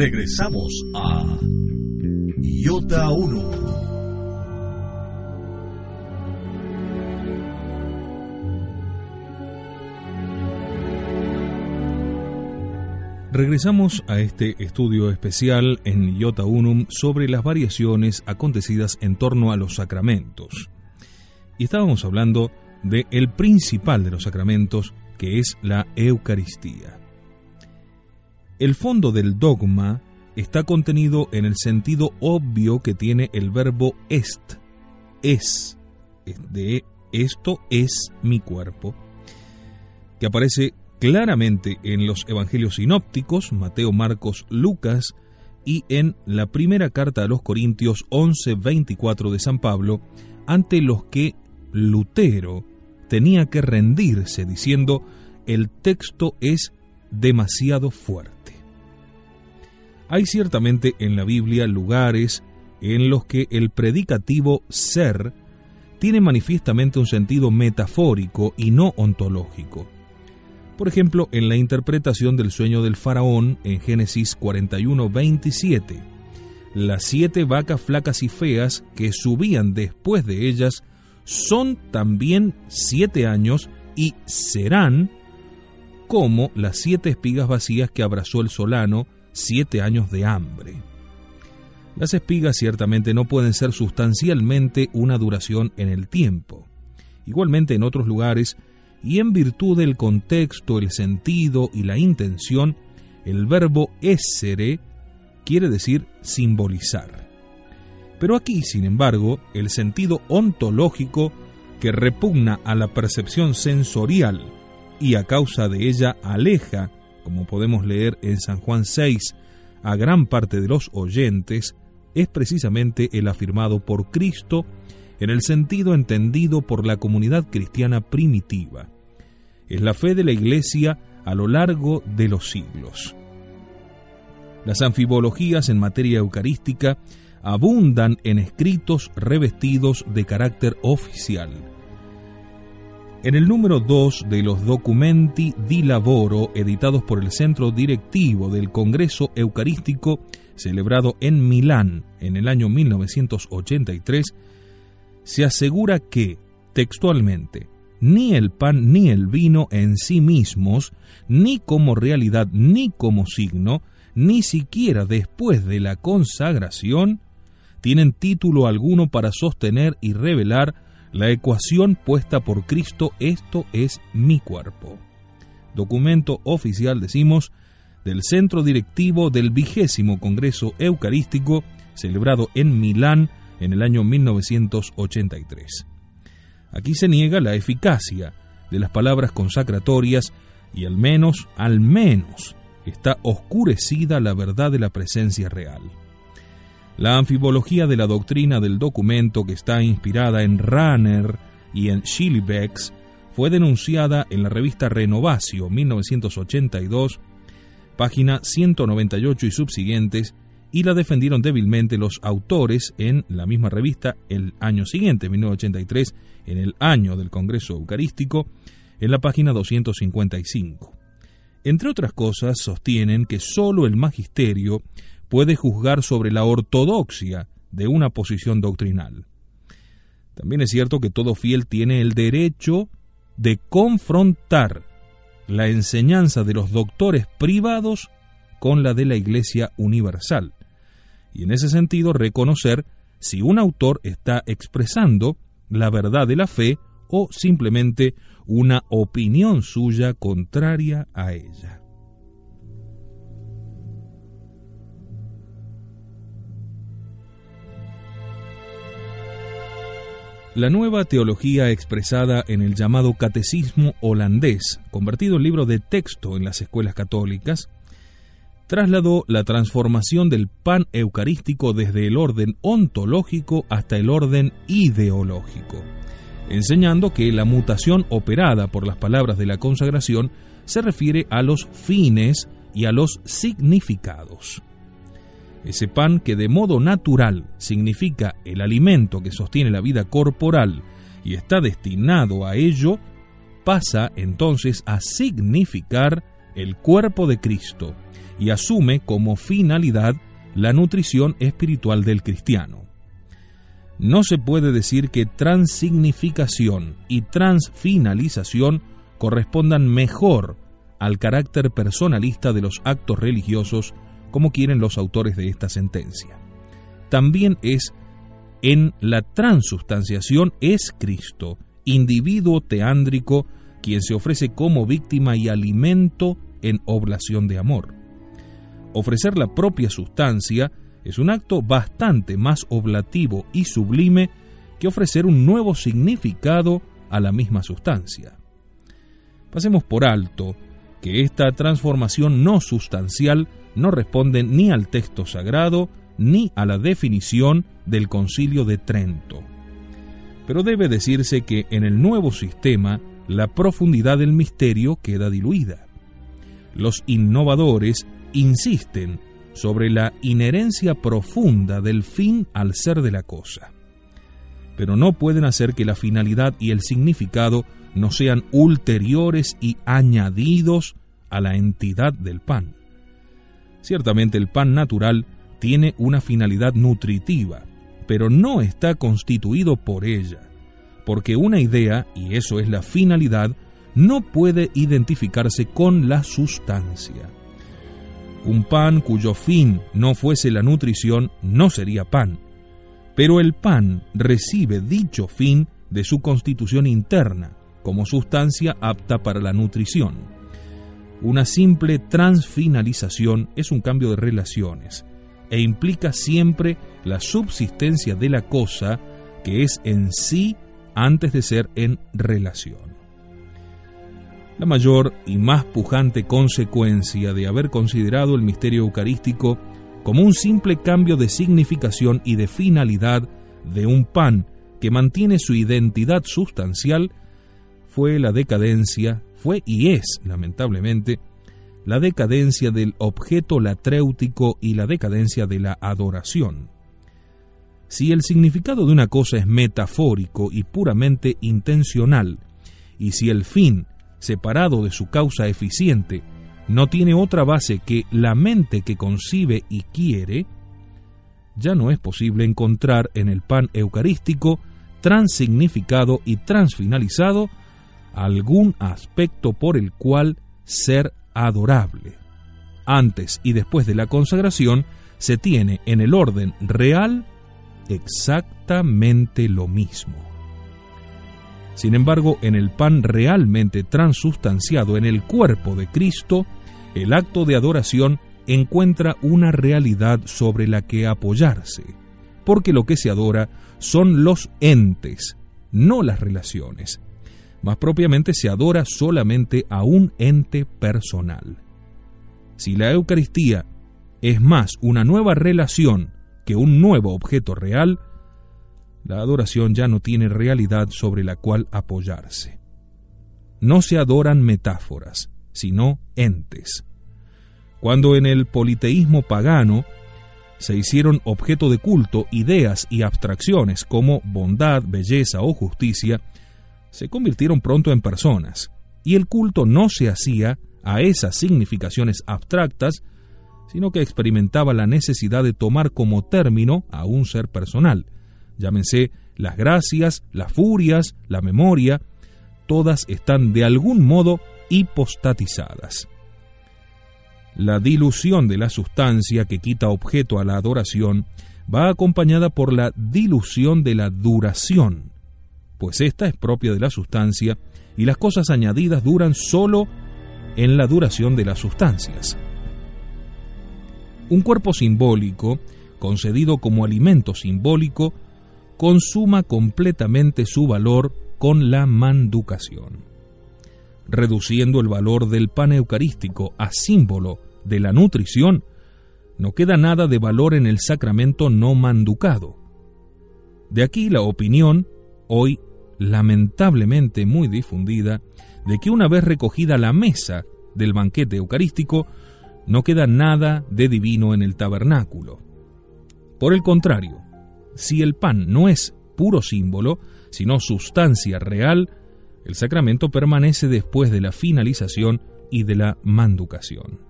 Regresamos a Iota 1. Regresamos a este estudio especial en Iota Unum sobre las variaciones acontecidas en torno a los sacramentos. Y estábamos hablando de el principal de los sacramentos, que es la Eucaristía. El fondo del dogma está contenido en el sentido obvio que tiene el verbo est, es, de esto es mi cuerpo, que aparece claramente en los evangelios sinópticos, Mateo, Marcos, Lucas, y en la primera carta a los Corintios 11:24 de San Pablo, ante los que Lutero tenía que rendirse diciendo, el texto es demasiado fuerte. Hay ciertamente en la Biblia lugares en los que el predicativo ser tiene manifiestamente un sentido metafórico y no ontológico. Por ejemplo, en la interpretación del sueño del faraón en Génesis 41:27, las siete vacas flacas y feas que subían después de ellas son también siete años y serán como las siete espigas vacías que abrazó el solano, siete años de hambre. Las espigas ciertamente no pueden ser sustancialmente una duración en el tiempo. Igualmente en otros lugares, y en virtud del contexto, el sentido y la intención, el verbo essere quiere decir simbolizar. Pero aquí, sin embargo, el sentido ontológico que repugna a la percepción sensorial y a causa de ella aleja como podemos leer en San Juan 6, a gran parte de los oyentes, es precisamente el afirmado por Cristo en el sentido entendido por la comunidad cristiana primitiva. Es la fe de la Iglesia a lo largo de los siglos. Las anfibologías en materia eucarística abundan en escritos revestidos de carácter oficial en el número 2 de los Documenti di Lavoro, editados por el Centro Directivo del Congreso Eucarístico, celebrado en Milán en el año 1983, se asegura que, textualmente, ni el pan ni el vino en sí mismos, ni como realidad ni como signo, ni siquiera después de la consagración, tienen título alguno para sostener y revelar la ecuación puesta por Cristo, esto es mi cuerpo. Documento oficial, decimos, del Centro Directivo del vigésimo Congreso Eucarístico, celebrado en Milán en el año 1983. Aquí se niega la eficacia de las palabras consacratorias y al menos, al menos, está oscurecida la verdad de la presencia real. La anfibología de la doctrina del documento, que está inspirada en Ranner y en Schillebeck, fue denunciada en la revista Renovacio 1982, página 198 y subsiguientes, y la defendieron débilmente los autores en la misma revista el año siguiente, 1983, en el año del Congreso Eucarístico, en la página 255. Entre otras cosas, sostienen que sólo el magisterio puede juzgar sobre la ortodoxia de una posición doctrinal. También es cierto que todo fiel tiene el derecho de confrontar la enseñanza de los doctores privados con la de la Iglesia Universal, y en ese sentido reconocer si un autor está expresando la verdad de la fe o simplemente una opinión suya contraria a ella. La nueva teología expresada en el llamado Catecismo holandés, convertido en libro de texto en las escuelas católicas, trasladó la transformación del pan eucarístico desde el orden ontológico hasta el orden ideológico, enseñando que la mutación operada por las palabras de la consagración se refiere a los fines y a los significados. Ese pan que de modo natural significa el alimento que sostiene la vida corporal y está destinado a ello, pasa entonces a significar el cuerpo de Cristo y asume como finalidad la nutrición espiritual del cristiano. No se puede decir que transignificación y transfinalización correspondan mejor al carácter personalista de los actos religiosos como quieren los autores de esta sentencia. También es en la transustanciación es Cristo, individuo teándrico, quien se ofrece como víctima y alimento en oblación de amor. Ofrecer la propia sustancia es un acto bastante más oblativo y sublime que ofrecer un nuevo significado a la misma sustancia. Pasemos por alto que esta transformación no sustancial no responde ni al texto sagrado ni a la definición del concilio de Trento. Pero debe decirse que en el nuevo sistema la profundidad del misterio queda diluida. Los innovadores insisten sobre la inherencia profunda del fin al ser de la cosa, pero no pueden hacer que la finalidad y el significado no sean ulteriores y añadidos a la entidad del pan. Ciertamente el pan natural tiene una finalidad nutritiva, pero no está constituido por ella, porque una idea, y eso es la finalidad, no puede identificarse con la sustancia. Un pan cuyo fin no fuese la nutrición no sería pan, pero el pan recibe dicho fin de su constitución interna, como sustancia apta para la nutrición. Una simple transfinalización es un cambio de relaciones e implica siempre la subsistencia de la cosa que es en sí antes de ser en relación. La mayor y más pujante consecuencia de haber considerado el misterio eucarístico como un simple cambio de significación y de finalidad de un pan que mantiene su identidad sustancial fue la decadencia, fue y es, lamentablemente, la decadencia del objeto latréutico y la decadencia de la adoración. Si el significado de una cosa es metafórico y puramente intencional, y si el fin, separado de su causa eficiente, no tiene otra base que la mente que concibe y quiere, ya no es posible encontrar en el pan eucarístico transignificado y transfinalizado algún aspecto por el cual ser adorable. Antes y después de la consagración se tiene en el orden real exactamente lo mismo. Sin embargo, en el pan realmente transustanciado en el cuerpo de Cristo, el acto de adoración encuentra una realidad sobre la que apoyarse, porque lo que se adora son los entes, no las relaciones, más propiamente se adora solamente a un ente personal. Si la Eucaristía es más una nueva relación que un nuevo objeto real, la adoración ya no tiene realidad sobre la cual apoyarse. No se adoran metáforas, sino entes. Cuando en el politeísmo pagano se hicieron objeto de culto ideas y abstracciones como bondad, belleza o justicia, se convirtieron pronto en personas, y el culto no se hacía a esas significaciones abstractas, sino que experimentaba la necesidad de tomar como término a un ser personal. Llámense las gracias, las furias, la memoria, todas están de algún modo hipostatizadas. La dilución de la sustancia que quita objeto a la adoración va acompañada por la dilución de la duración, pues esta es propia de la sustancia y las cosas añadidas duran sólo en la duración de las sustancias. Un cuerpo simbólico, concedido como alimento simbólico, consuma completamente su valor con la manducación. Reduciendo el valor del pan eucarístico a símbolo de la nutrición, no queda nada de valor en el sacramento no manducado. De aquí la opinión, hoy lamentablemente muy difundida, de que una vez recogida la mesa del banquete eucarístico, no queda nada de divino en el tabernáculo. Por el contrario, si el pan no es puro símbolo, sino sustancia real, el sacramento permanece después de la finalización y de la manducación.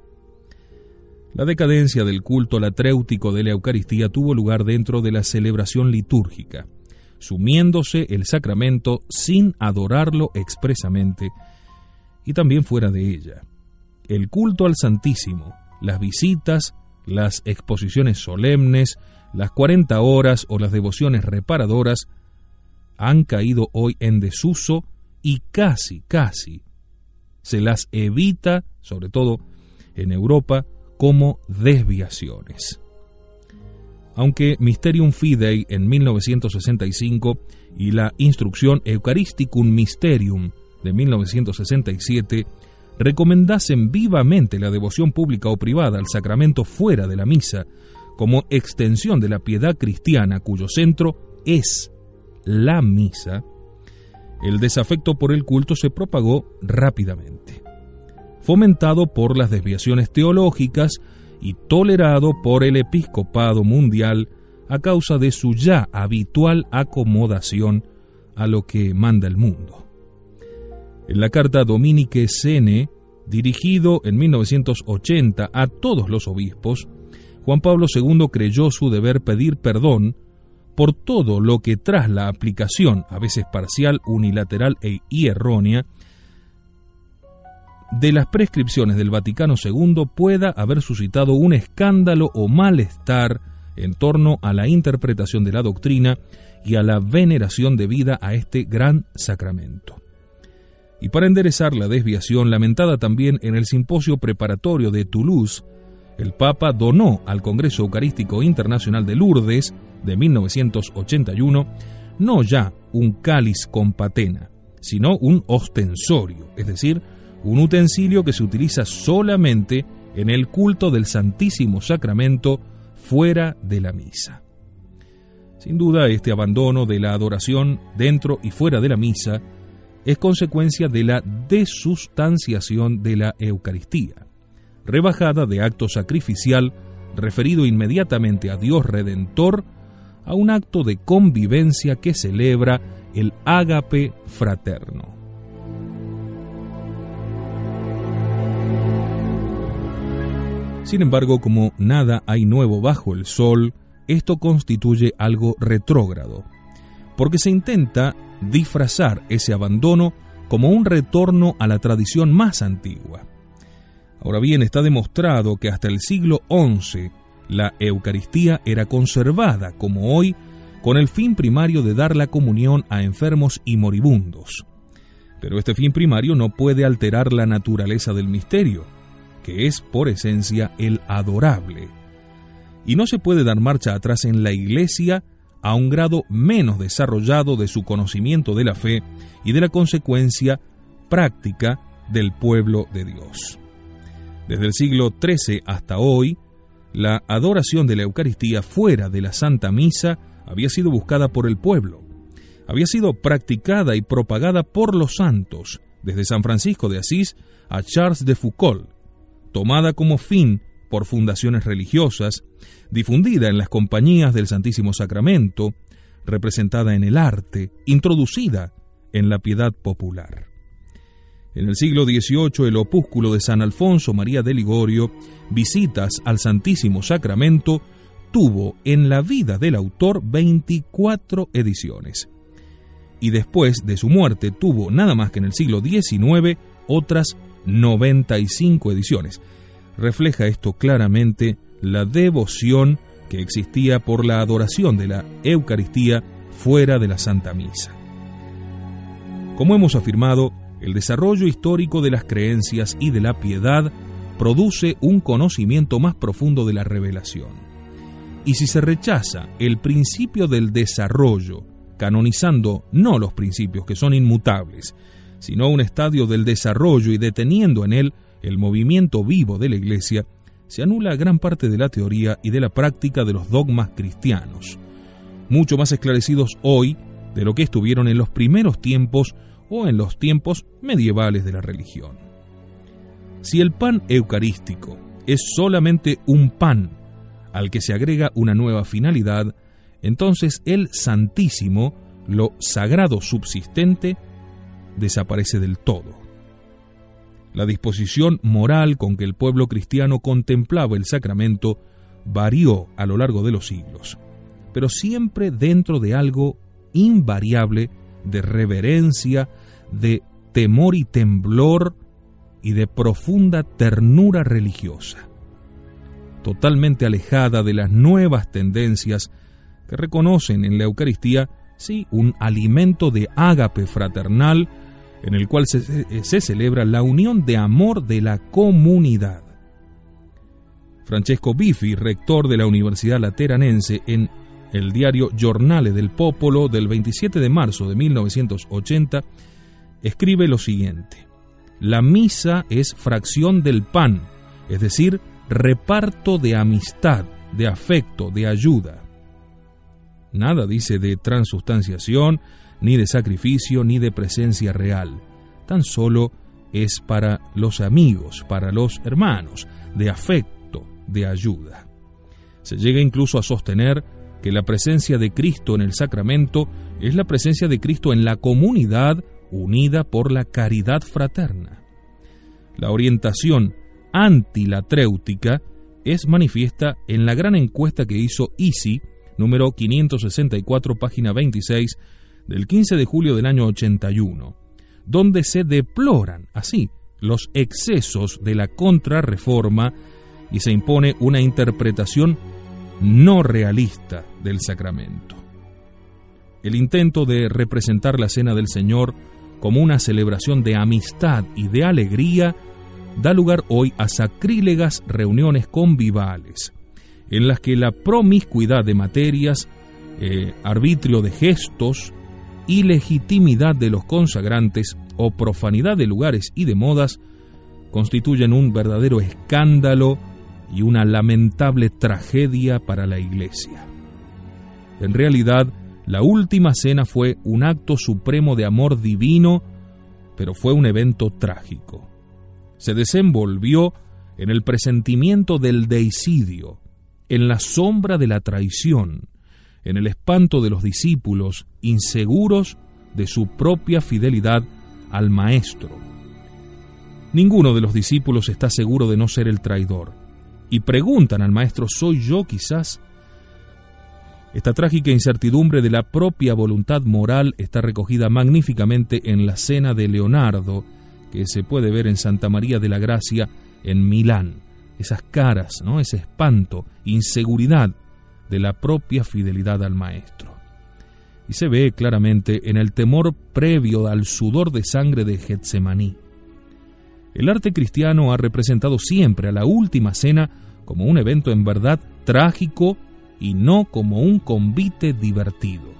La decadencia del culto latréutico de la Eucaristía tuvo lugar dentro de la celebración litúrgica, sumiéndose el sacramento sin adorarlo expresamente, y también fuera de ella. El culto al Santísimo, las visitas, las exposiciones solemnes, las 40 horas o las devociones reparadoras han caído hoy en desuso y casi, casi se las evita, sobre todo en Europa, como desviaciones. Aunque Mysterium Fidei en 1965 y la Instrucción Eucharisticum Mysterium de 1967 recomendasen vivamente la devoción pública o privada al sacramento fuera de la misa como extensión de la piedad cristiana cuyo centro es la misa, el desafecto por el culto se propagó rápidamente, fomentado por las desviaciones teológicas y tolerado por el episcopado mundial a causa de su ya habitual acomodación a lo que manda el mundo. En la carta Dominique Sene, dirigido en 1980 a todos los obispos, Juan Pablo II creyó su deber pedir perdón por todo lo que tras la aplicación, a veces parcial, unilateral e, y errónea, de las prescripciones del Vaticano II pueda haber suscitado un escándalo o malestar en torno a la interpretación de la doctrina y a la veneración debida a este gran sacramento. Y para enderezar la desviación lamentada también en el simposio preparatorio de Toulouse, el Papa donó al Congreso Eucarístico Internacional de Lourdes de 1981 no ya un cáliz con patena, sino un ostensorio, es decir, un utensilio que se utiliza solamente en el culto del Santísimo Sacramento fuera de la misa. Sin duda, este abandono de la adoración dentro y fuera de la misa es consecuencia de la desustanciación de la Eucaristía, rebajada de acto sacrificial referido inmediatamente a Dios Redentor a un acto de convivencia que celebra el ágape fraterno. Sin embargo, como nada hay nuevo bajo el sol, esto constituye algo retrógrado, porque se intenta disfrazar ese abandono como un retorno a la tradición más antigua. Ahora bien, está demostrado que hasta el siglo XI la Eucaristía era conservada, como hoy, con el fin primario de dar la comunión a enfermos y moribundos. Pero este fin primario no puede alterar la naturaleza del misterio, que es por esencia el adorable. Y no se puede dar marcha atrás en la Iglesia a un grado menos desarrollado de su conocimiento de la fe y de la consecuencia práctica del pueblo de Dios. Desde el siglo XIII hasta hoy, la adoración de la Eucaristía fuera de la Santa Misa había sido buscada por el pueblo, había sido practicada y propagada por los santos, desde San Francisco de Asís a Charles de Foucault, tomada como fin por fundaciones religiosas, difundida en las compañías del Santísimo Sacramento, representada en el arte, introducida en la piedad popular. En el siglo XVIII, el opúsculo de San Alfonso María de Ligorio, Visitas al Santísimo Sacramento, tuvo en la vida del autor 24 ediciones. Y después de su muerte tuvo, nada más que en el siglo XIX, otras 95 ediciones. Refleja esto claramente la devoción que existía por la adoración de la Eucaristía fuera de la Santa Misa. Como hemos afirmado, el desarrollo histórico de las creencias y de la piedad produce un conocimiento más profundo de la revelación. Y si se rechaza el principio del desarrollo, canonizando no los principios que son inmutables, sino un estadio del desarrollo y deteniendo en él el movimiento vivo de la Iglesia, se anula gran parte de la teoría y de la práctica de los dogmas cristianos, mucho más esclarecidos hoy de lo que estuvieron en los primeros tiempos o en los tiempos medievales de la religión. Si el pan eucarístico es solamente un pan al que se agrega una nueva finalidad, entonces el Santísimo, lo sagrado subsistente, desaparece del todo. La disposición moral con que el pueblo cristiano contemplaba el sacramento varió a lo largo de los siglos, pero siempre dentro de algo invariable de reverencia, de temor y temblor y de profunda ternura religiosa, totalmente alejada de las nuevas tendencias que reconocen en la Eucaristía, sí, un alimento de ágape fraternal en el cual se, celebra la unión de amor de la comunidad. Francesco Biffi, rector de la Universidad Lateranense, en el diario Giornale del Popolo del 27 de marzo de 1980, escribe lo siguiente. La misa es fracción del pan, es decir, reparto de amistad, de afecto, de ayuda. Nada dice de transustanciación, ni de sacrificio, ni de presencia real. Tan solo es para los amigos, para los hermanos, de afecto, de ayuda. Se llega incluso a sostener que la presencia de Cristo en el sacramento es la presencia de Cristo en la comunidad unida por la caridad fraterna. La orientación antilatréutica es manifiesta en la gran encuesta que hizo ISI, número 564, página 26, del 15 de julio del año 81, donde se deploran así los excesos de la contrarreforma y se impone una interpretación no realista del sacramento. El intento de representar la Cena del Señor como una celebración de amistad y de alegría da lugar hoy a sacrílegas reuniones convivales, en las que la promiscuidad de materias, eh, arbitrio de gestos, ilegitimidad de los consagrantes o profanidad de lugares y de modas constituyen un verdadero escándalo y una lamentable tragedia para la Iglesia. En realidad, la última cena fue un acto supremo de amor divino, pero fue un evento trágico. Se desenvolvió en el presentimiento del deicidio, en la sombra de la traición, en el espanto de los discípulos inseguros de su propia fidelidad al Maestro. Ninguno de los discípulos está seguro de no ser el traidor y preguntan al maestro, ¿soy yo quizás? Esta trágica incertidumbre de la propia voluntad moral está recogida magníficamente en la cena de Leonardo, que se puede ver en Santa María de la Gracia en Milán. Esas caras, ¿no? ese espanto, inseguridad de la propia fidelidad al Maestro. Y se ve claramente en el temor previo al sudor de sangre de Getsemaní. El arte cristiano ha representado siempre a la última cena como un evento en verdad trágico y no como un convite divertido.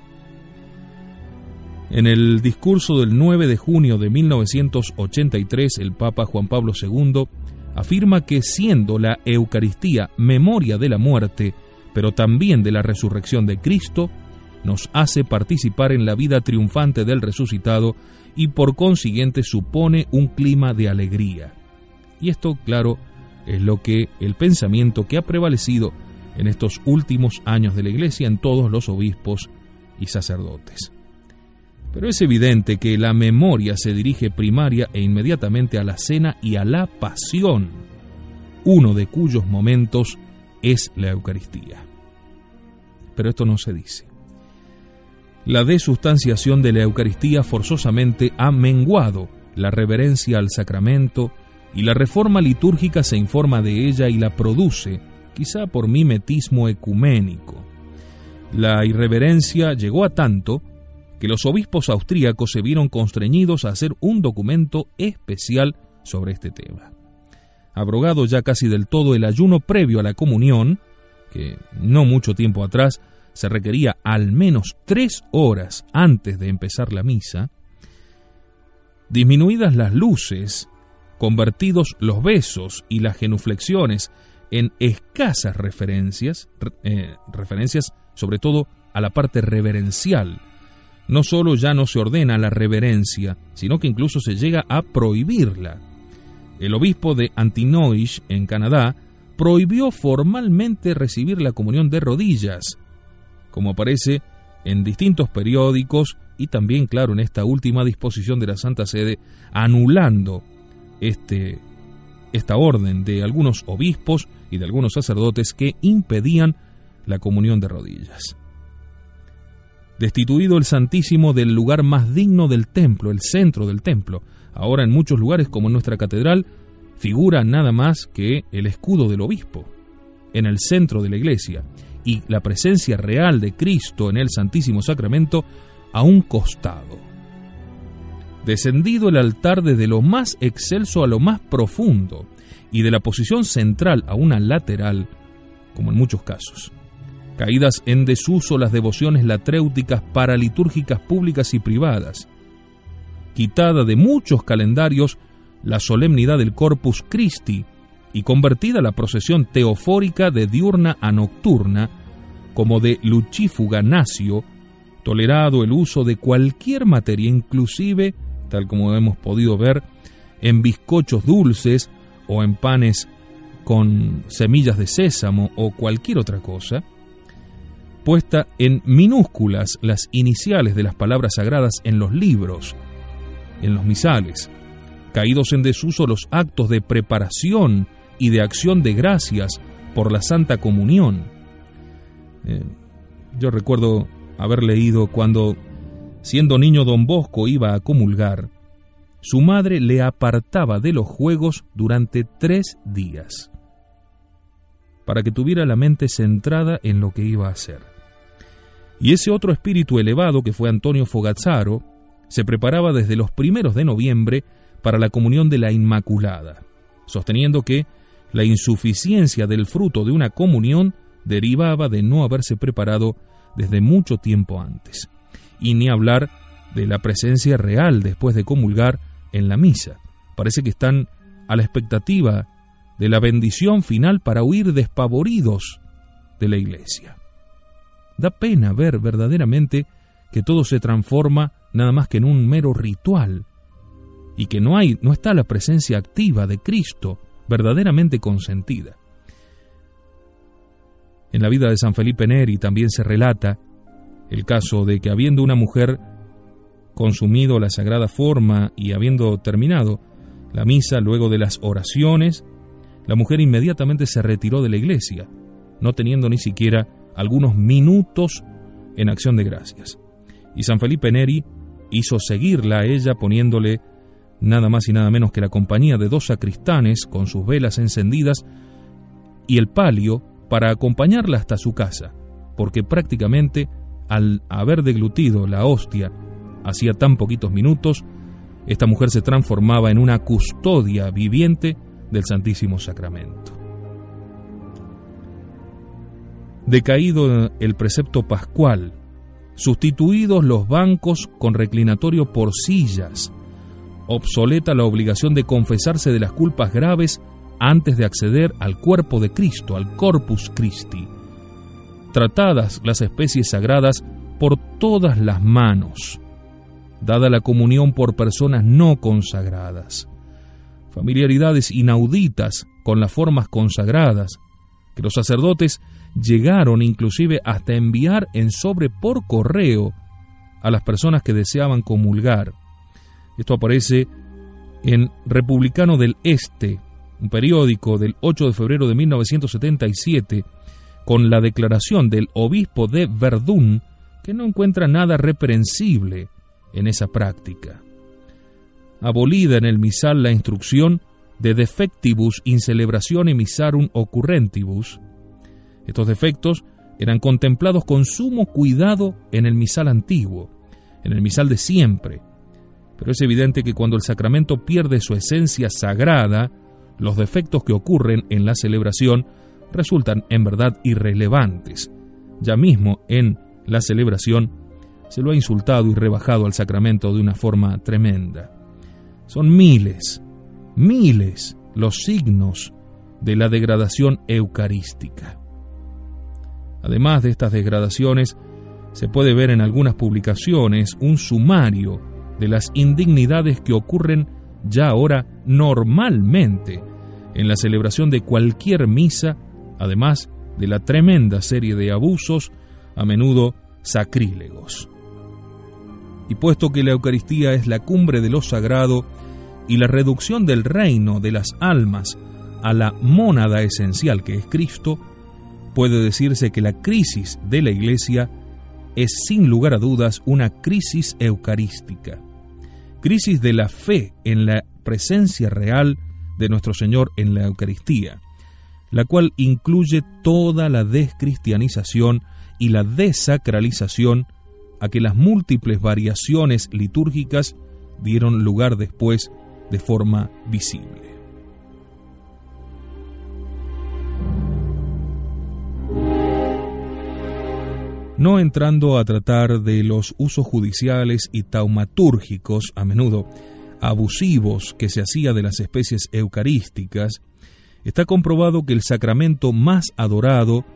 En el discurso del 9 de junio de 1983, el Papa Juan Pablo II afirma que siendo la Eucaristía memoria de la muerte, pero también de la resurrección de Cristo, nos hace participar en la vida triunfante del resucitado y por consiguiente supone un clima de alegría. Y esto, claro, es lo que el pensamiento que ha prevalecido en estos últimos años de la Iglesia en todos los obispos y sacerdotes. Pero es evidente que la memoria se dirige primaria e inmediatamente a la cena y a la pasión, uno de cuyos momentos es la Eucaristía. Pero esto no se dice. La desustanciación de la Eucaristía forzosamente ha menguado la reverencia al sacramento y la reforma litúrgica se informa de ella y la produce, quizá por mimetismo ecuménico. La irreverencia llegó a tanto que los obispos austríacos se vieron constreñidos a hacer un documento especial sobre este tema. Abrogado ya casi del todo el ayuno previo a la comunión, que no mucho tiempo atrás se requería al menos tres horas antes de empezar la misa, disminuidas las luces, convertidos los besos y las genuflexiones en escasas referencias, eh, referencias sobre todo a la parte reverencial. No solo ya no se ordena la reverencia, sino que incluso se llega a prohibirla. El obispo de Antinois, en Canadá, prohibió formalmente recibir la comunión de rodillas, como aparece en distintos periódicos y también, claro, en esta última disposición de la Santa Sede, anulando este, esta orden de algunos obispos y de algunos sacerdotes que impedían la comunión de rodillas. Destituido el Santísimo del lugar más digno del templo, el centro del templo, ahora en muchos lugares como en nuestra catedral, figura nada más que el escudo del obispo, en el centro de la iglesia, y la presencia real de Cristo en el Santísimo Sacramento a un costado. Descendido el altar desde lo más excelso a lo más profundo, y de la posición central a una lateral, como en muchos casos. Caídas en desuso las devociones latréuticas paralitúrgicas públicas y privadas. Quitada de muchos calendarios la solemnidad del Corpus Christi y convertida la procesión teofórica de diurna a nocturna, como de lucífuga nacio, tolerado el uso de cualquier materia, inclusive, tal como hemos podido ver, en bizcochos dulces o en panes con semillas de sésamo o cualquier otra cosa, puesta en minúsculas las iniciales de las palabras sagradas en los libros, en los misales, caídos en desuso los actos de preparación y de acción de gracias por la Santa Comunión. Eh, yo recuerdo haber leído cuando, siendo niño don Bosco iba a comulgar, su madre le apartaba de los juegos durante tres días, para que tuviera la mente centrada en lo que iba a hacer. Y ese otro espíritu elevado, que fue Antonio Fogazzaro, se preparaba desde los primeros de noviembre para la comunión de la Inmaculada, sosteniendo que la insuficiencia del fruto de una comunión derivaba de no haberse preparado desde mucho tiempo antes, y ni hablar de la presencia real después de comulgar en la misa. Parece que están a la expectativa de la bendición final para huir despavoridos de la iglesia. Da pena ver verdaderamente que todo se transforma nada más que en un mero ritual y que no hay no está la presencia activa de Cristo verdaderamente consentida. En la vida de San Felipe Neri también se relata el caso de que habiendo una mujer consumido la sagrada forma y habiendo terminado la misa luego de las oraciones, la mujer inmediatamente se retiró de la iglesia, no teniendo ni siquiera algunos minutos en acción de gracias. Y San Felipe Neri hizo seguirla a ella poniéndole nada más y nada menos que la compañía de dos sacristanes con sus velas encendidas y el palio para acompañarla hasta su casa, porque prácticamente al haber deglutido la hostia hacía tan poquitos minutos, esta mujer se transformaba en una custodia viviente del Santísimo Sacramento. Decaído el precepto pascual, sustituidos los bancos con reclinatorio por sillas, obsoleta la obligación de confesarse de las culpas graves antes de acceder al cuerpo de Cristo, al Corpus Christi. Tratadas las especies sagradas por todas las manos, dada la comunión por personas no consagradas, familiaridades inauditas con las formas consagradas, que los sacerdotes llegaron inclusive hasta enviar en sobre por correo a las personas que deseaban comulgar. Esto aparece en Republicano del Este, un periódico del 8 de febrero de 1977, con la declaración del obispo de Verdún, que no encuentra nada reprensible en esa práctica. Abolida en el misal la instrucción de defectibus in celebratione misarum occurrentibus, estos defectos eran contemplados con sumo cuidado en el misal antiguo, en el misal de siempre, pero es evidente que cuando el sacramento pierde su esencia sagrada, los defectos que ocurren en la celebración resultan en verdad irrelevantes. Ya mismo en la celebración se lo ha insultado y rebajado al sacramento de una forma tremenda. Son miles, miles los signos de la degradación eucarística. Además de estas degradaciones, se puede ver en algunas publicaciones un sumario de las indignidades que ocurren ya ahora normalmente en la celebración de cualquier misa, además de la tremenda serie de abusos, a menudo sacrílegos. Y puesto que la Eucaristía es la cumbre de lo sagrado y la reducción del reino de las almas a la mónada esencial que es Cristo, puede decirse que la crisis de la Iglesia es sin lugar a dudas una crisis eucarística, crisis de la fe en la presencia real de nuestro Señor en la Eucaristía, la cual incluye toda la descristianización y la desacralización a que las múltiples variaciones litúrgicas dieron lugar después de forma visible. No entrando a tratar de los usos judiciales y taumatúrgicos, a menudo abusivos, que se hacía de las especies eucarísticas, está comprobado que el sacramento más adorado,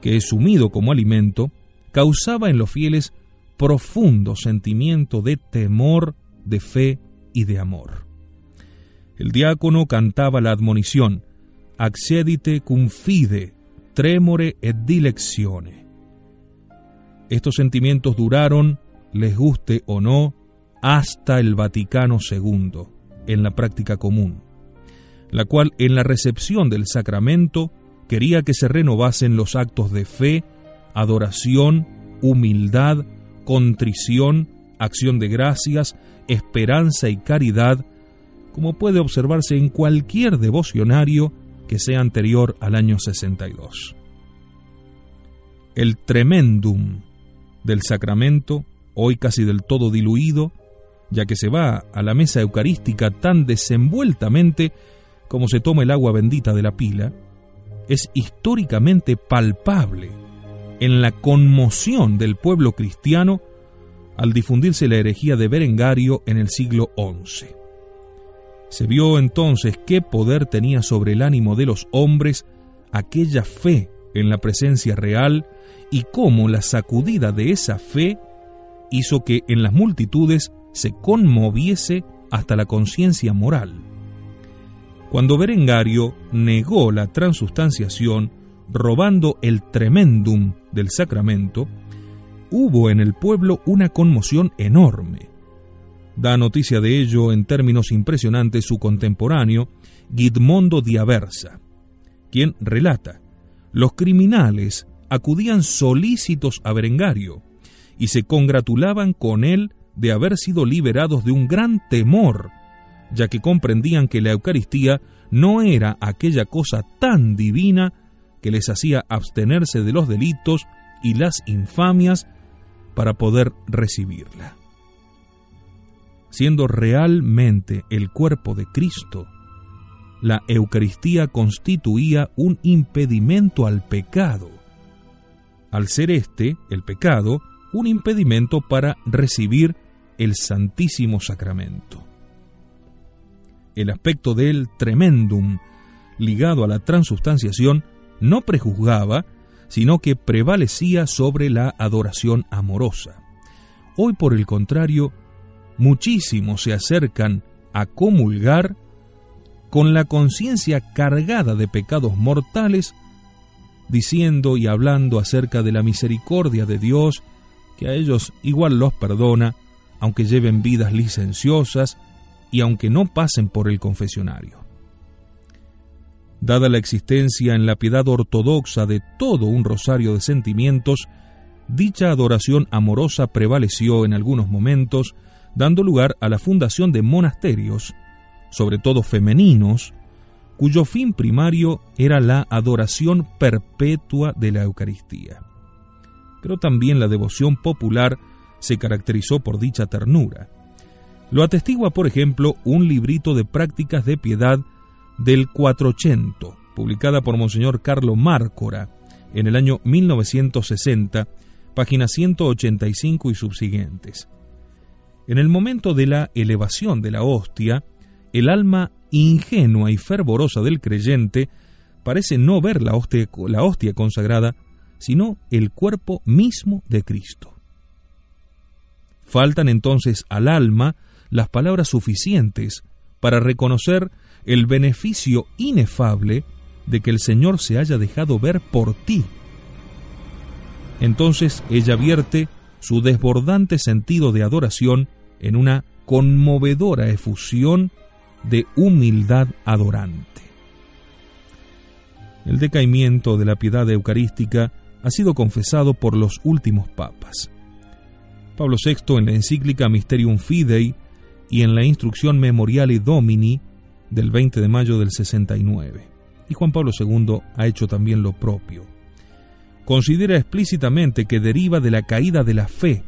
que es sumido como alimento, causaba en los fieles profundo sentimiento de temor, de fe y de amor. El diácono cantaba la admonición, accedite cum fide, tremore et dileccione. Estos sentimientos duraron, les guste o no, hasta el Vaticano II, en la práctica común, la cual en la recepción del sacramento quería que se renovasen los actos de fe, adoración, humildad, contrición, acción de gracias, esperanza y caridad, como puede observarse en cualquier devocionario que sea anterior al año 62. El tremendum del sacramento, hoy casi del todo diluido, ya que se va a la mesa eucarística tan desenvueltamente como se toma el agua bendita de la pila, es históricamente palpable en la conmoción del pueblo cristiano al difundirse la herejía de Berengario en el siglo XI. Se vio entonces qué poder tenía sobre el ánimo de los hombres aquella fe en la presencia real y cómo la sacudida de esa fe hizo que en las multitudes se conmoviese hasta la conciencia moral. Cuando Berengario negó la transustanciación, robando el tremendum del sacramento, hubo en el pueblo una conmoción enorme. Da noticia de ello en términos impresionantes su contemporáneo, Guidmondo di Aversa, quien relata, los criminales acudían solícitos a Berengario y se congratulaban con él de haber sido liberados de un gran temor, ya que comprendían que la Eucaristía no era aquella cosa tan divina que les hacía abstenerse de los delitos y las infamias para poder recibirla. Siendo realmente el cuerpo de Cristo, la Eucaristía constituía un impedimento al pecado, al ser este, el pecado, un impedimento para recibir el Santísimo Sacramento. El aspecto del tremendum ligado a la transubstanciación no prejuzgaba, sino que prevalecía sobre la adoración amorosa. Hoy, por el contrario, muchísimos se acercan a comulgar con la conciencia cargada de pecados mortales diciendo y hablando acerca de la misericordia de Dios, que a ellos igual los perdona, aunque lleven vidas licenciosas y aunque no pasen por el confesionario. Dada la existencia en la piedad ortodoxa de todo un rosario de sentimientos, dicha adoración amorosa prevaleció en algunos momentos, dando lugar a la fundación de monasterios, sobre todo femeninos, cuyo fin primario era la adoración perpetua de la Eucaristía. Pero también la devoción popular se caracterizó por dicha ternura. Lo atestigua, por ejemplo, un librito de prácticas de piedad del 480, publicada por Monseñor Carlo Márcora en el año 1960, páginas 185 y subsiguientes. En el momento de la elevación de la hostia, el alma ingenua y fervorosa del creyente parece no ver la hostia, consagrada, sino el cuerpo mismo de Cristo. Faltan entonces al alma las palabras suficientes para reconocer el beneficio inefable de que el Señor se haya dejado ver por ti. Entonces ella vierte su desbordante sentido de adoración en una conmovedora efusión de humildad adorante. El decaimiento de la piedad eucarística ha sido confesado por los últimos papas. Pablo VI en la encíclica Mysterium Fidei y en la instrucción Memoriale Domini del 20 de mayo del 69. Y Juan Pablo II ha hecho también lo propio. Considera explícitamente que deriva de la caída de la fe,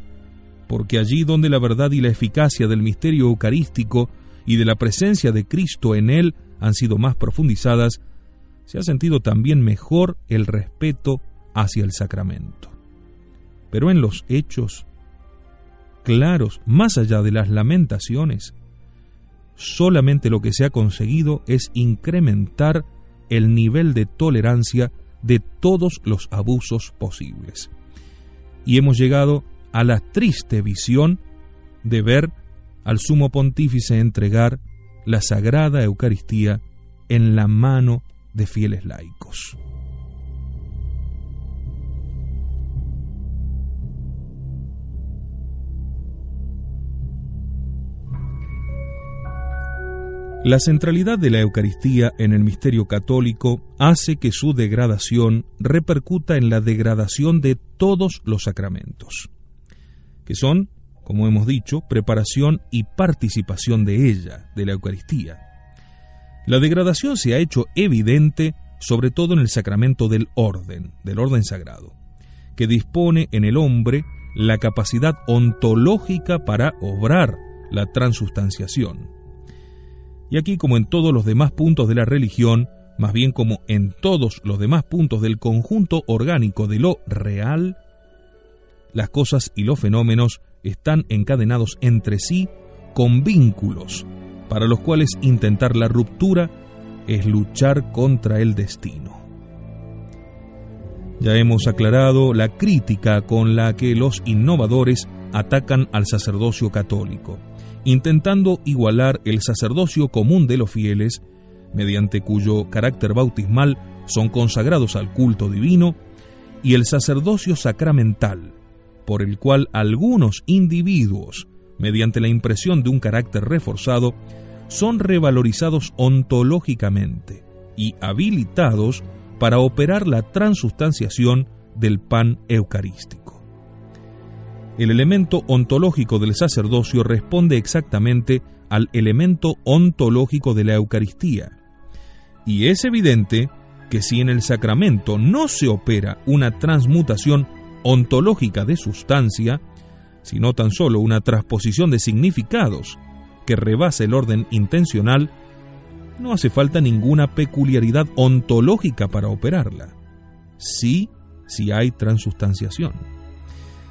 porque allí donde la verdad y la eficacia del misterio eucarístico y de la presencia de Cristo en él han sido más profundizadas, se ha sentido también mejor el respeto hacia el sacramento. Pero en los hechos, claros, más allá de las lamentaciones, solamente lo que se ha conseguido es incrementar el nivel de tolerancia de todos los abusos posibles. Y hemos llegado a la triste visión de ver al sumo pontífice entregar la sagrada Eucaristía en la mano de fieles laicos. La centralidad de la Eucaristía en el misterio católico hace que su degradación repercuta en la degradación de todos los sacramentos, que son, como hemos dicho, preparación y participación de ella, de la Eucaristía. La degradación se ha hecho evidente sobre todo en el sacramento del orden, del orden sagrado, que dispone en el hombre la capacidad ontológica para obrar la transustanciación y aquí, como en todos los demás puntos de la religión, más bien como en todos los demás puntos del conjunto orgánico de lo real, las cosas y los fenómenos están encadenados entre sí con vínculos, para los cuales intentar la ruptura es luchar contra el destino. Ya hemos aclarado la crítica con la que los innovadores atacan al sacerdocio católico intentando igualar el sacerdocio común de los fieles, mediante cuyo carácter bautismal son consagrados al culto divino, y el sacerdocio sacramental, por el cual algunos individuos, mediante la impresión de un carácter reforzado, son revalorizados ontológicamente y habilitados para operar la transustanciación del pan eucarístico el elemento ontológico del sacerdocio responde exactamente al elemento ontológico de la Eucaristía. Y es evidente que si en el sacramento no se opera una transmutación ontológica de sustancia, sino tan solo una transposición de significados que rebasa el orden intencional, no hace falta ninguna peculiaridad ontológica para operarla. Sí, si hay transustanciación.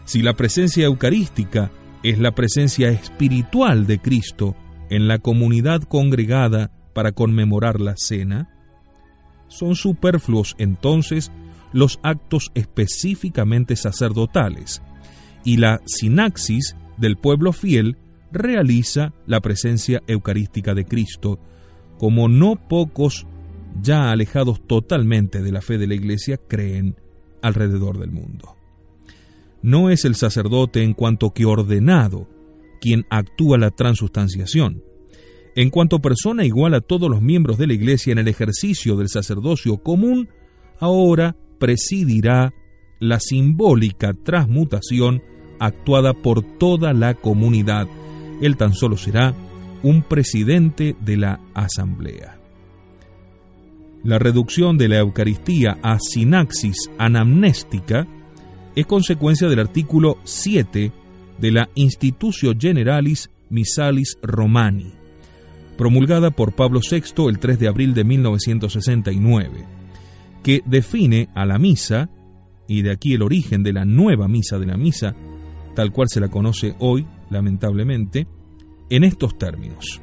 Si la presencia eucarística es la presencia espiritual de Cristo en la comunidad congregada para conmemorar la cena, son superfluos entonces los actos específicamente sacerdotales, y la sinaxis del pueblo fiel realiza la presencia eucarística de Cristo, como no pocos, ya alejados totalmente de la fe de la Iglesia, creen alrededor del mundo no es el sacerdote en cuanto que ordenado quien actúa la transustanciación. En cuanto persona igual a todos los miembros de la Iglesia en el ejercicio del sacerdocio común, ahora presidirá la simbólica transmutación actuada por toda la comunidad. Él tan solo será un presidente de la asamblea. La reducción de la Eucaristía a sinaxis anamnéstica es consecuencia del artículo 7 de la Institutio Generalis Missalis Romani, promulgada por Pablo VI el 3 de abril de 1969, que define a la misa, y de aquí el origen de la nueva misa de la misa, tal cual se la conoce hoy, lamentablemente, en estos términos.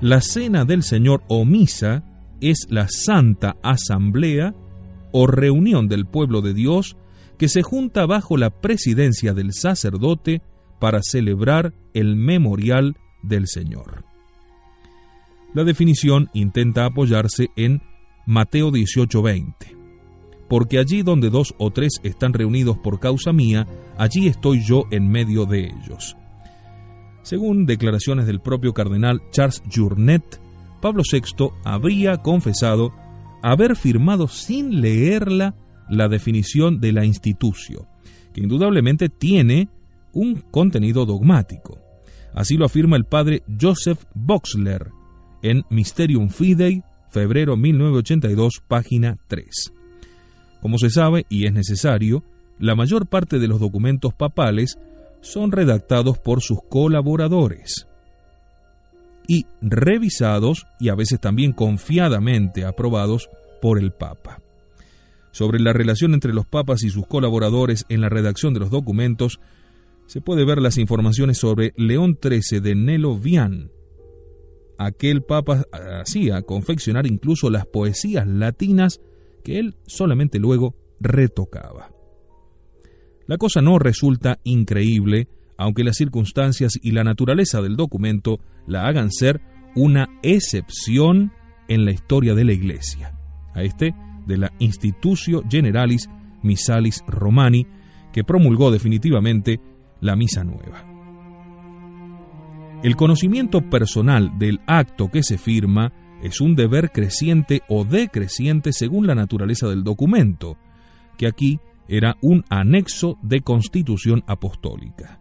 La cena del Señor o misa es la santa asamblea o reunión del pueblo de Dios que se junta bajo la presidencia del sacerdote para celebrar el memorial del Señor. La definición intenta apoyarse en Mateo 18:20, porque allí donde dos o tres están reunidos por causa mía, allí estoy yo en medio de ellos. Según declaraciones del propio cardenal Charles Journet, Pablo VI habría confesado haber firmado sin leerla la definición de la institución, que indudablemente tiene un contenido dogmático. Así lo afirma el padre Joseph Boxler en Mysterium Fidei, febrero 1982, página 3. Como se sabe, y es necesario, la mayor parte de los documentos papales son redactados por sus colaboradores y revisados y a veces también confiadamente aprobados por el Papa. Sobre la relación entre los papas y sus colaboradores en la redacción de los documentos, se puede ver las informaciones sobre León XIII de Nelo Vian. Aquel papa hacía confeccionar incluso las poesías latinas que él solamente luego retocaba. La cosa no resulta increíble, aunque las circunstancias y la naturaleza del documento la hagan ser una excepción en la historia de la Iglesia, a este de la Institutio Generalis Missalis Romani, que promulgó definitivamente la Misa Nueva. El conocimiento personal del acto que se firma es un deber creciente o decreciente según la naturaleza del documento, que aquí era un anexo de constitución apostólica.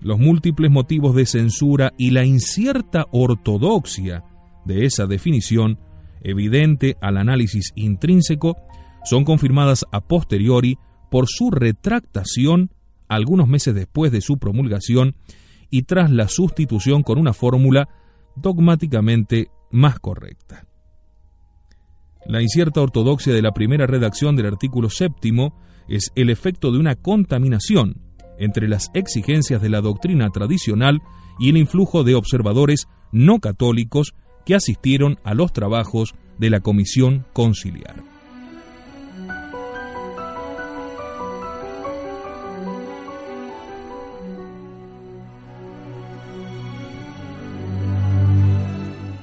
Los múltiples motivos de censura y la incierta ortodoxia de esa definición, evidente al análisis intrínseco, son confirmadas a posteriori por su retractación algunos meses después de su promulgación y tras la sustitución con una fórmula dogmáticamente más correcta. La incierta ortodoxia de la primera redacción del artículo séptimo es el efecto de una contaminación entre las exigencias de la doctrina tradicional y el influjo de observadores no católicos que asistieron a los trabajos de la comisión conciliar.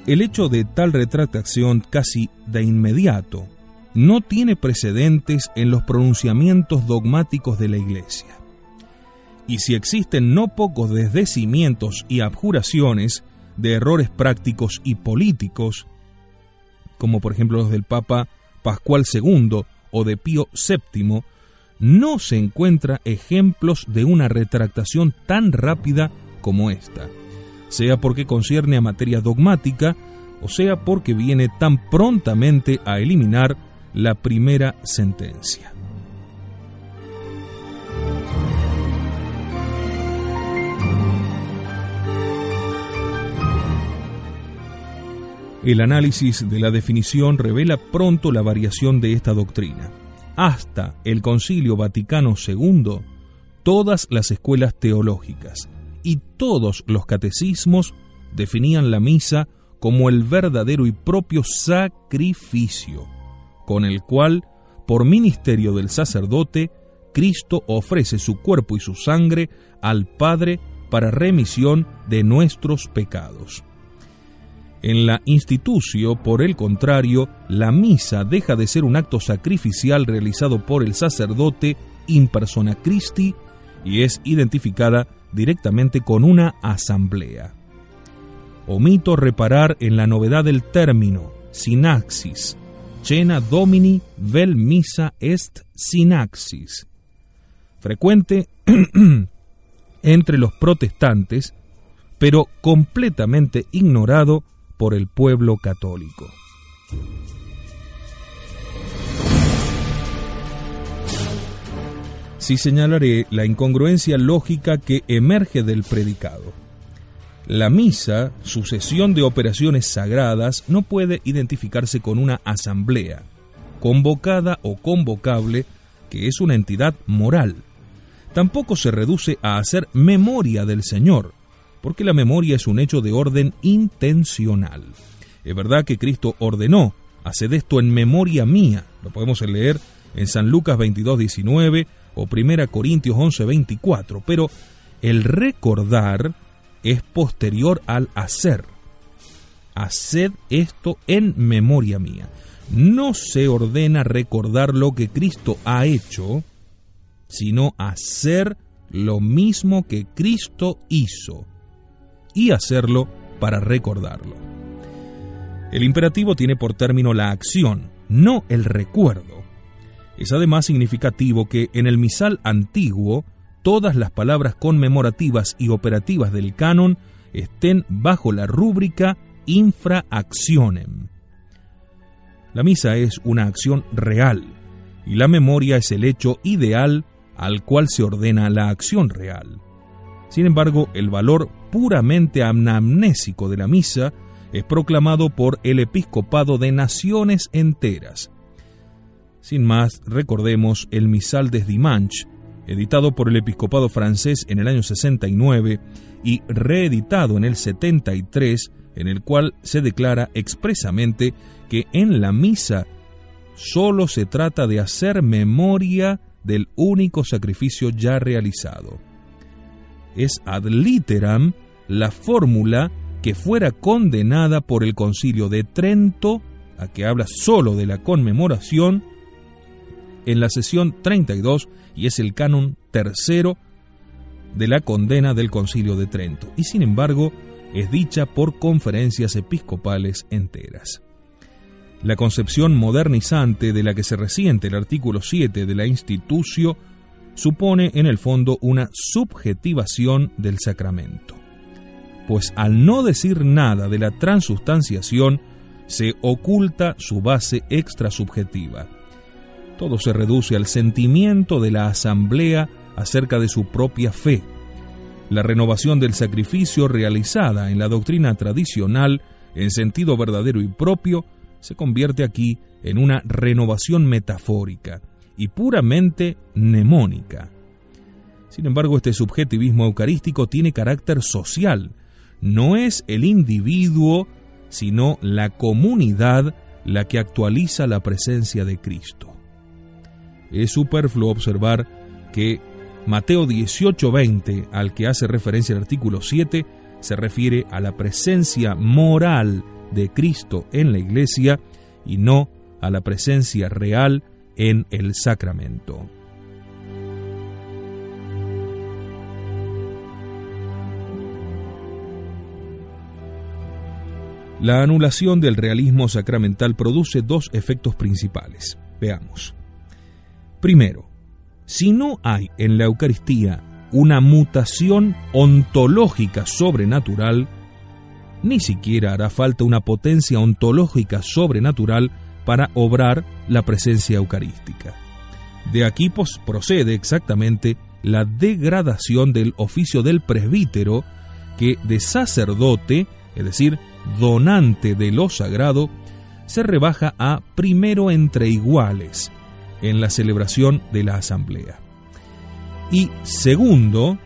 El hecho de tal retractación casi de inmediato no tiene precedentes en los pronunciamientos dogmáticos de la Iglesia. Y si existen no pocos desdecimientos y abjuraciones de errores prácticos y políticos, como por ejemplo los del Papa Pascual II o de Pío VII, no se encuentra ejemplos de una retractación tan rápida como esta sea porque concierne a materia dogmática, o sea porque viene tan prontamente a eliminar la primera sentencia. El análisis de la definición revela pronto la variación de esta doctrina. Hasta el Concilio Vaticano II, todas las escuelas teológicas, y todos los catecismos definían la misa como el verdadero y propio sacrificio, con el cual, por ministerio del sacerdote, Cristo ofrece su cuerpo y su sangre al Padre para remisión de nuestros pecados. En la institucio, por el contrario, la misa deja de ser un acto sacrificial realizado por el sacerdote in persona Christi y es identificada directamente con una asamblea. Omito reparar en la novedad del término, sinaxis, cena domini vel misa est sinaxis, frecuente entre los protestantes, pero completamente ignorado por el pueblo católico. Si señalaré la incongruencia lógica que emerge del predicado. La misa, sucesión de operaciones sagradas, no puede identificarse con una asamblea, convocada o convocable, que es una entidad moral. Tampoco se reduce a hacer memoria del Señor, porque la memoria es un hecho de orden intencional. Es verdad que Cristo ordenó, haced esto en memoria mía, lo podemos leer en San Lucas 22, 19, o 1 Corintios 11:24, pero el recordar es posterior al hacer. Haced esto en memoria mía. No se ordena recordar lo que Cristo ha hecho, sino hacer lo mismo que Cristo hizo. y hacerlo para recordarlo. El imperativo tiene por término la acción, no el recuerdo. Es además significativo que en el misal antiguo todas las palabras conmemorativas y operativas del canon estén bajo la rúbrica infraaccionem. La misa es una acción real y la memoria es el hecho ideal al cual se ordena la acción real. Sin embargo, el valor puramente anamnésico de la misa es proclamado por el episcopado de naciones enteras. Sin más, recordemos el Misal des Dimanche, editado por el episcopado francés en el año 69 y reeditado en el 73, en el cual se declara expresamente que en la misa solo se trata de hacer memoria del único sacrificio ya realizado. Es ad literam la fórmula que fuera condenada por el concilio de Trento, a que habla solo de la conmemoración, en la sesión 32 y es el canon tercero de la condena del concilio de Trento, y sin embargo es dicha por conferencias episcopales enteras. La concepción modernizante de la que se resiente el artículo 7 de la institución supone en el fondo una subjetivación del sacramento, pues al no decir nada de la transustanciación se oculta su base extrasubjetiva. Todo se reduce al sentimiento de la asamblea acerca de su propia fe. La renovación del sacrificio realizada en la doctrina tradicional en sentido verdadero y propio se convierte aquí en una renovación metafórica y puramente mnemónica. Sin embargo, este subjetivismo eucarístico tiene carácter social. No es el individuo, sino la comunidad la que actualiza la presencia de Cristo. Es superfluo observar que Mateo 18:20, al que hace referencia el artículo 7, se refiere a la presencia moral de Cristo en la iglesia y no a la presencia real en el sacramento. La anulación del realismo sacramental produce dos efectos principales. Veamos. Primero, si no hay en la Eucaristía una mutación ontológica sobrenatural, ni siquiera hará falta una potencia ontológica sobrenatural para obrar la presencia eucarística. De aquí procede exactamente la degradación del oficio del presbítero, que de sacerdote, es decir, donante de lo sagrado, se rebaja a primero entre iguales en la celebración de la asamblea. Y segundo,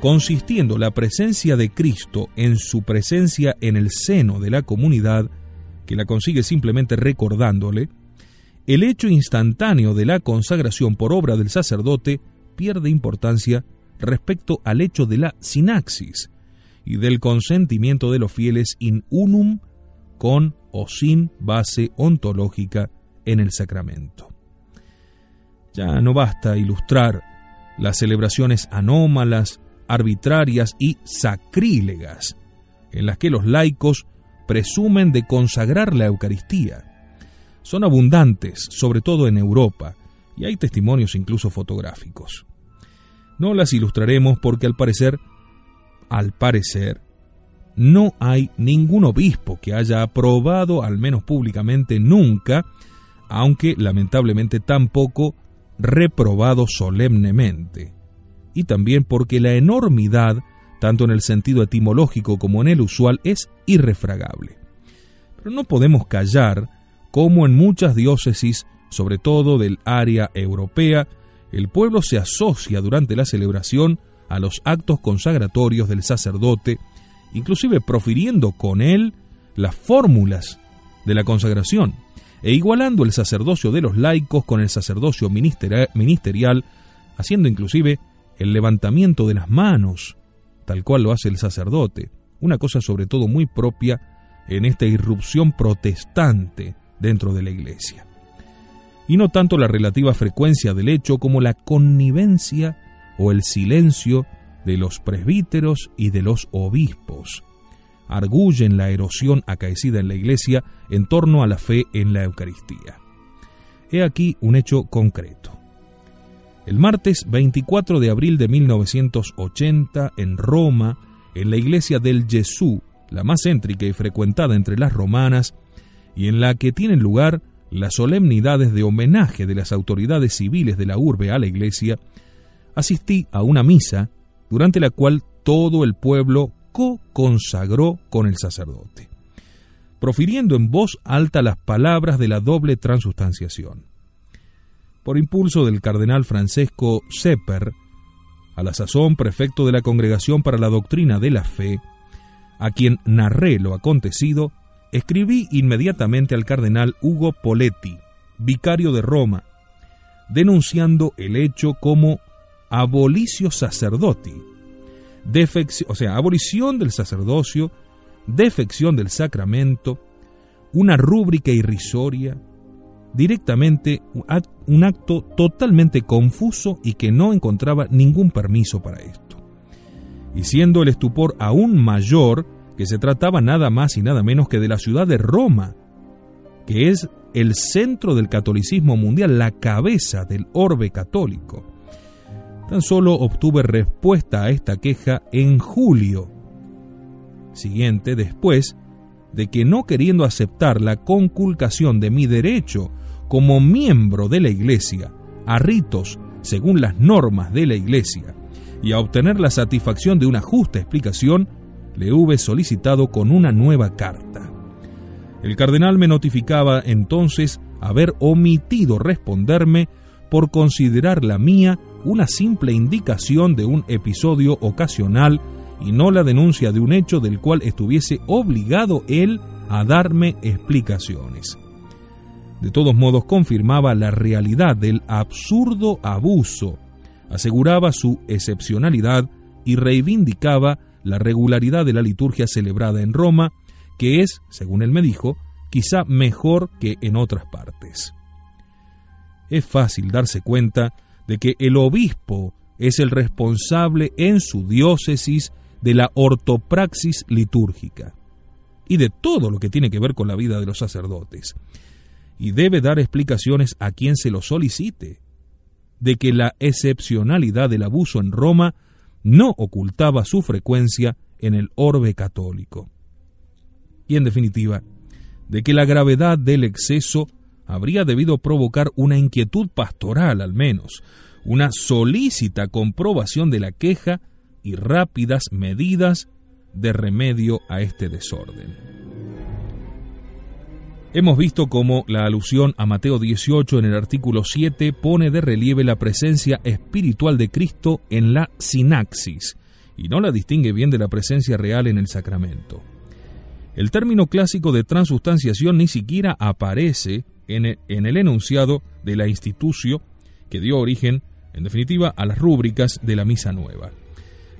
consistiendo la presencia de Cristo en su presencia en el seno de la comunidad, que la consigue simplemente recordándole, el hecho instantáneo de la consagración por obra del sacerdote pierde importancia respecto al hecho de la sinaxis y del consentimiento de los fieles in unum con o sin base ontológica en el sacramento. Ya no basta ilustrar las celebraciones anómalas arbitrarias y sacrílegas, en las que los laicos presumen de consagrar la Eucaristía. Son abundantes, sobre todo en Europa, y hay testimonios incluso fotográficos. No las ilustraremos porque al parecer, al parecer, no hay ningún obispo que haya aprobado, al menos públicamente nunca, aunque lamentablemente tampoco reprobado solemnemente y también porque la enormidad, tanto en el sentido etimológico como en el usual, es irrefragable. Pero no podemos callar cómo en muchas diócesis, sobre todo del área europea, el pueblo se asocia durante la celebración a los actos consagratorios del sacerdote, inclusive profiriendo con él las fórmulas de la consagración, e igualando el sacerdocio de los laicos con el sacerdocio ministerial, haciendo inclusive el levantamiento de las manos, tal cual lo hace el sacerdote, una cosa sobre todo muy propia en esta irrupción protestante dentro de la iglesia. Y no tanto la relativa frecuencia del hecho como la connivencia o el silencio de los presbíteros y de los obispos. Arguyen la erosión acaecida en la Iglesia en torno a la fe en la Eucaristía. He aquí un hecho concreto. El martes 24 de abril de 1980, en Roma, en la iglesia del Jesús, la más céntrica y frecuentada entre las romanas, y en la que tienen lugar las solemnidades de homenaje de las autoridades civiles de la urbe a la iglesia, asistí a una misa durante la cual todo el pueblo co-consagró con el sacerdote, profiriendo en voz alta las palabras de la doble transustanciación por impulso del cardenal Francesco Sepper, a la sazón prefecto de la Congregación para la Doctrina de la Fe, a quien narré lo acontecido, escribí inmediatamente al cardenal Hugo Poletti, vicario de Roma, denunciando el hecho como abolicio sacerdoti, o sea, abolición del sacerdocio, defección del sacramento, una rúbrica irrisoria, directamente un acto totalmente confuso y que no encontraba ningún permiso para esto. Y siendo el estupor aún mayor, que se trataba nada más y nada menos que de la ciudad de Roma, que es el centro del catolicismo mundial, la cabeza del orbe católico. Tan solo obtuve respuesta a esta queja en julio siguiente, después de que no queriendo aceptar la conculcación de mi derecho como miembro de la Iglesia a ritos según las normas de la Iglesia y a obtener la satisfacción de una justa explicación, le hube solicitado con una nueva carta. El cardenal me notificaba entonces haber omitido responderme por considerar la mía una simple indicación de un episodio ocasional y no la denuncia de un hecho del cual estuviese obligado él a darme explicaciones de todos modos confirmaba la realidad del absurdo abuso, aseguraba su excepcionalidad y reivindicaba la regularidad de la liturgia celebrada en Roma, que es, según él me dijo, quizá mejor que en otras partes. Es fácil darse cuenta de que el obispo es el responsable en su diócesis de la ortopraxis litúrgica y de todo lo que tiene que ver con la vida de los sacerdotes y debe dar explicaciones a quien se lo solicite, de que la excepcionalidad del abuso en Roma no ocultaba su frecuencia en el orbe católico. Y en definitiva, de que la gravedad del exceso habría debido provocar una inquietud pastoral al menos, una solícita comprobación de la queja y rápidas medidas de remedio a este desorden. Hemos visto cómo la alusión a Mateo 18 en el artículo 7 pone de relieve la presencia espiritual de Cristo en la sinaxis y no la distingue bien de la presencia real en el sacramento. El término clásico de transustanciación ni siquiera aparece en el, enunciado de la institución que dio origen, en definitiva, a las rúbricas de la Misa Nueva.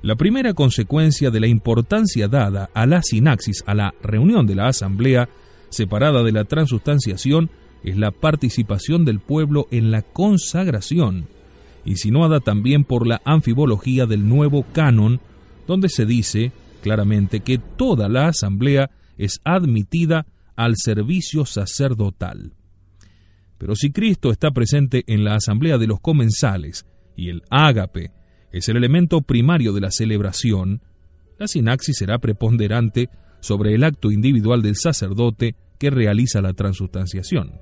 La primera consecuencia de la importancia dada a la sinaxis, a la reunión de la asamblea, separada de la transustanciación es la participación del pueblo en la consagración, insinuada también por la anfibología del nuevo canon, donde se dice claramente que toda la asamblea es admitida al servicio sacerdotal. Pero si Cristo está presente en la asamblea de los comensales y el ágape es el elemento primario de la celebración, la sinaxis será preponderante sobre el acto individual del sacerdote que realiza la transustanciación.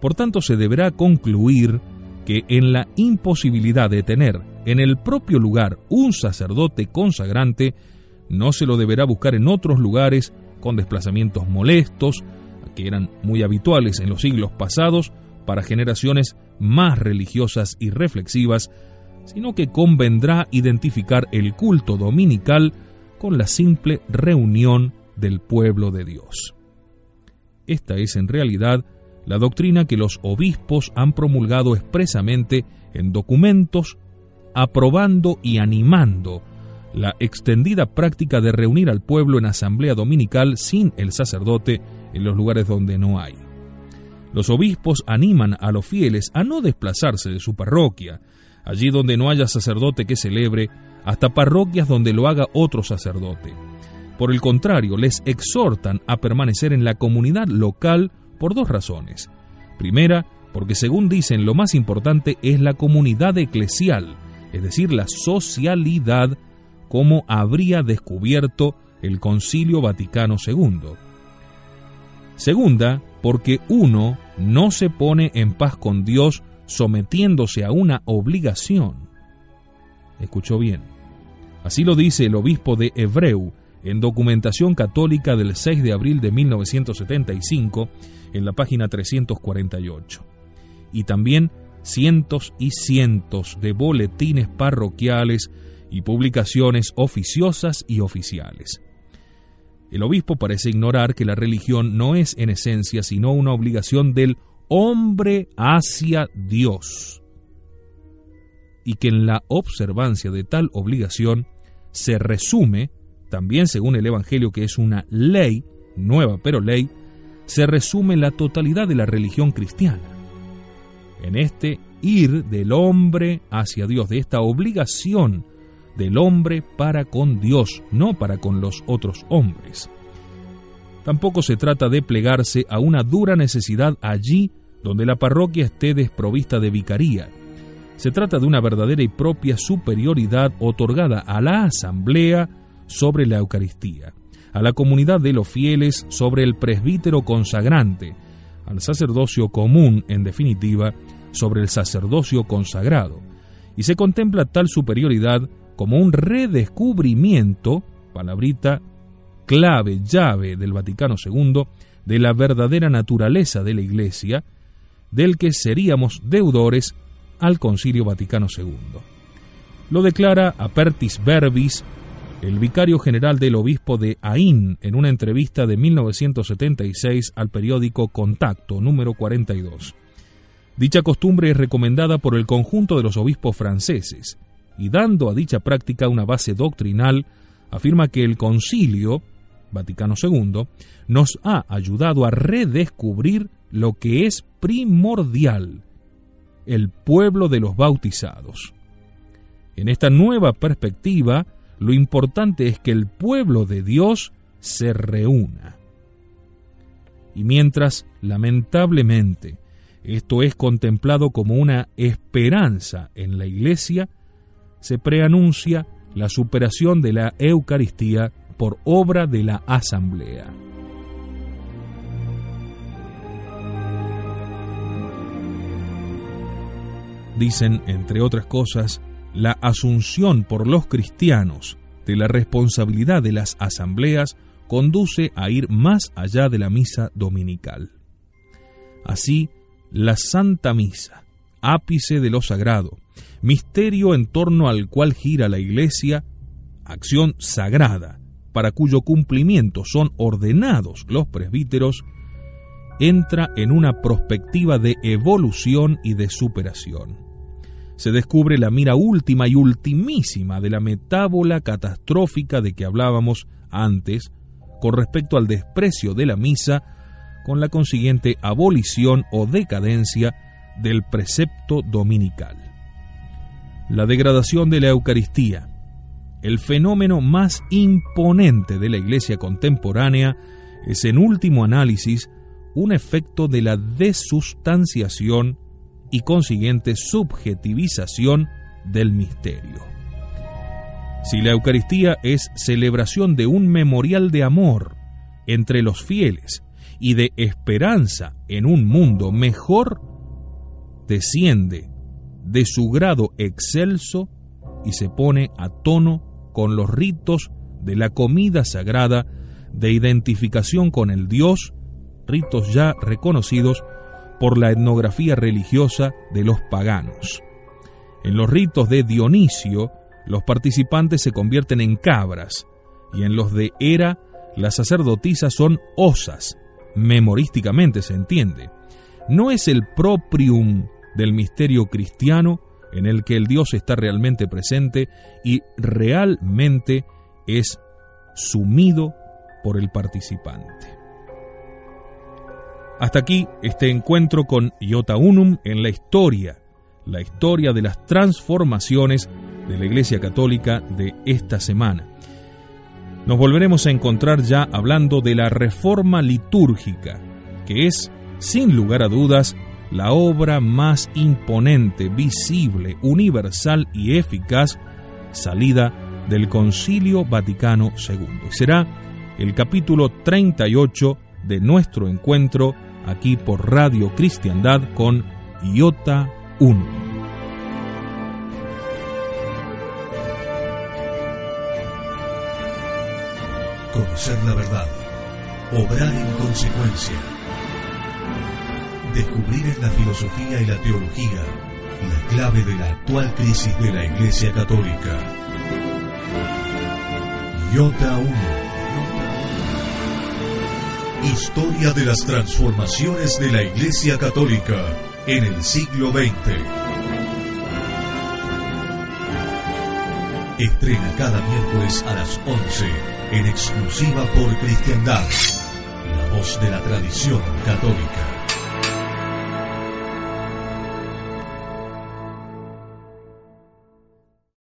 Por tanto, se deberá concluir que en la imposibilidad de tener en el propio lugar un sacerdote consagrante, no se lo deberá buscar en otros lugares con desplazamientos molestos, que eran muy habituales en los siglos pasados para generaciones más religiosas y reflexivas, sino que convendrá identificar el culto dominical con la simple reunión del pueblo de Dios. Esta es en realidad la doctrina que los obispos han promulgado expresamente en documentos, aprobando y animando la extendida práctica de reunir al pueblo en asamblea dominical sin el sacerdote en los lugares donde no hay. Los obispos animan a los fieles a no desplazarse de su parroquia, allí donde no haya sacerdote que celebre, hasta parroquias donde lo haga otro sacerdote. Por el contrario, les exhortan a permanecer en la comunidad local por dos razones. Primera, porque según dicen lo más importante es la comunidad eclesial, es decir, la socialidad, como habría descubierto el Concilio Vaticano II. Segunda, porque uno no se pone en paz con Dios sometiéndose a una obligación. Escuchó bien. Así lo dice el obispo de Hebreu en documentación católica del 6 de abril de 1975 en la página 348. Y también cientos y cientos de boletines parroquiales y publicaciones oficiosas y oficiales. El obispo parece ignorar que la religión no es en esencia sino una obligación del hombre hacia Dios y que en la observancia de tal obligación se resume, también según el Evangelio que es una ley, nueva pero ley, se resume la totalidad de la religión cristiana. En este ir del hombre hacia Dios, de esta obligación del hombre para con Dios, no para con los otros hombres. Tampoco se trata de plegarse a una dura necesidad allí donde la parroquia esté desprovista de vicaría. Se trata de una verdadera y propia superioridad otorgada a la asamblea sobre la Eucaristía, a la comunidad de los fieles sobre el presbítero consagrante, al sacerdocio común, en definitiva, sobre el sacerdocio consagrado, y se contempla tal superioridad como un redescubrimiento, palabrita clave, llave del Vaticano II, de la verdadera naturaleza de la Iglesia, del que seríamos deudores al Concilio Vaticano II. Lo declara Apertis Verbis, el vicario general del obispo de Ain, en una entrevista de 1976 al periódico Contacto número 42. Dicha costumbre es recomendada por el conjunto de los obispos franceses, y dando a dicha práctica una base doctrinal, afirma que el concilio, Vaticano II, nos ha ayudado a redescubrir lo que es primordial, el pueblo de los bautizados. En esta nueva perspectiva, lo importante es que el pueblo de Dios se reúna. Y mientras, lamentablemente, esto es contemplado como una esperanza en la Iglesia, se preanuncia la superación de la Eucaristía por obra de la Asamblea. Dicen, entre otras cosas, la asunción por los cristianos de la responsabilidad de las asambleas conduce a ir más allá de la misa dominical. Así, la Santa Misa, ápice de lo sagrado, misterio en torno al cual gira la Iglesia, acción sagrada, para cuyo cumplimiento son ordenados los presbíteros, entra en una perspectiva de evolución y de superación. Se descubre la mira última y ultimísima de la metábola catastrófica de que hablábamos antes con respecto al desprecio de la misa, con la consiguiente abolición o decadencia del precepto dominical. La degradación de la Eucaristía, el fenómeno más imponente de la Iglesia contemporánea, es en último análisis un efecto de la desustanciación y consiguiente subjetivización del misterio. Si la Eucaristía es celebración de un memorial de amor entre los fieles y de esperanza en un mundo mejor, desciende de su grado excelso y se pone a tono con los ritos de la comida sagrada de identificación con el Dios, ritos ya reconocidos por la etnografía religiosa de los paganos. En los ritos de Dionisio, los participantes se convierten en cabras, y en los de Hera, las sacerdotisas son osas, memorísticamente se entiende. No es el proprium del misterio cristiano en el que el Dios está realmente presente y realmente es sumido por el participante. Hasta aquí este encuentro con Iota Unum en la historia, la historia de las transformaciones de la Iglesia Católica de esta semana. Nos volveremos a encontrar ya hablando de la reforma litúrgica, que es, sin lugar a dudas, la obra más imponente, visible, universal y eficaz salida del Concilio Vaticano II. Será el capítulo 38 de nuestro encuentro aquí por Radio Cristiandad con Iota 1. Conocer la verdad, obrar en consecuencia, descubrir en la filosofía y la teología la clave de la actual crisis de la Iglesia Católica. Iota 1 Historia de las transformaciones de la Iglesia Católica en el siglo XX. Estrena cada miércoles a las 11 en exclusiva por Cristiandad, la voz de la tradición católica.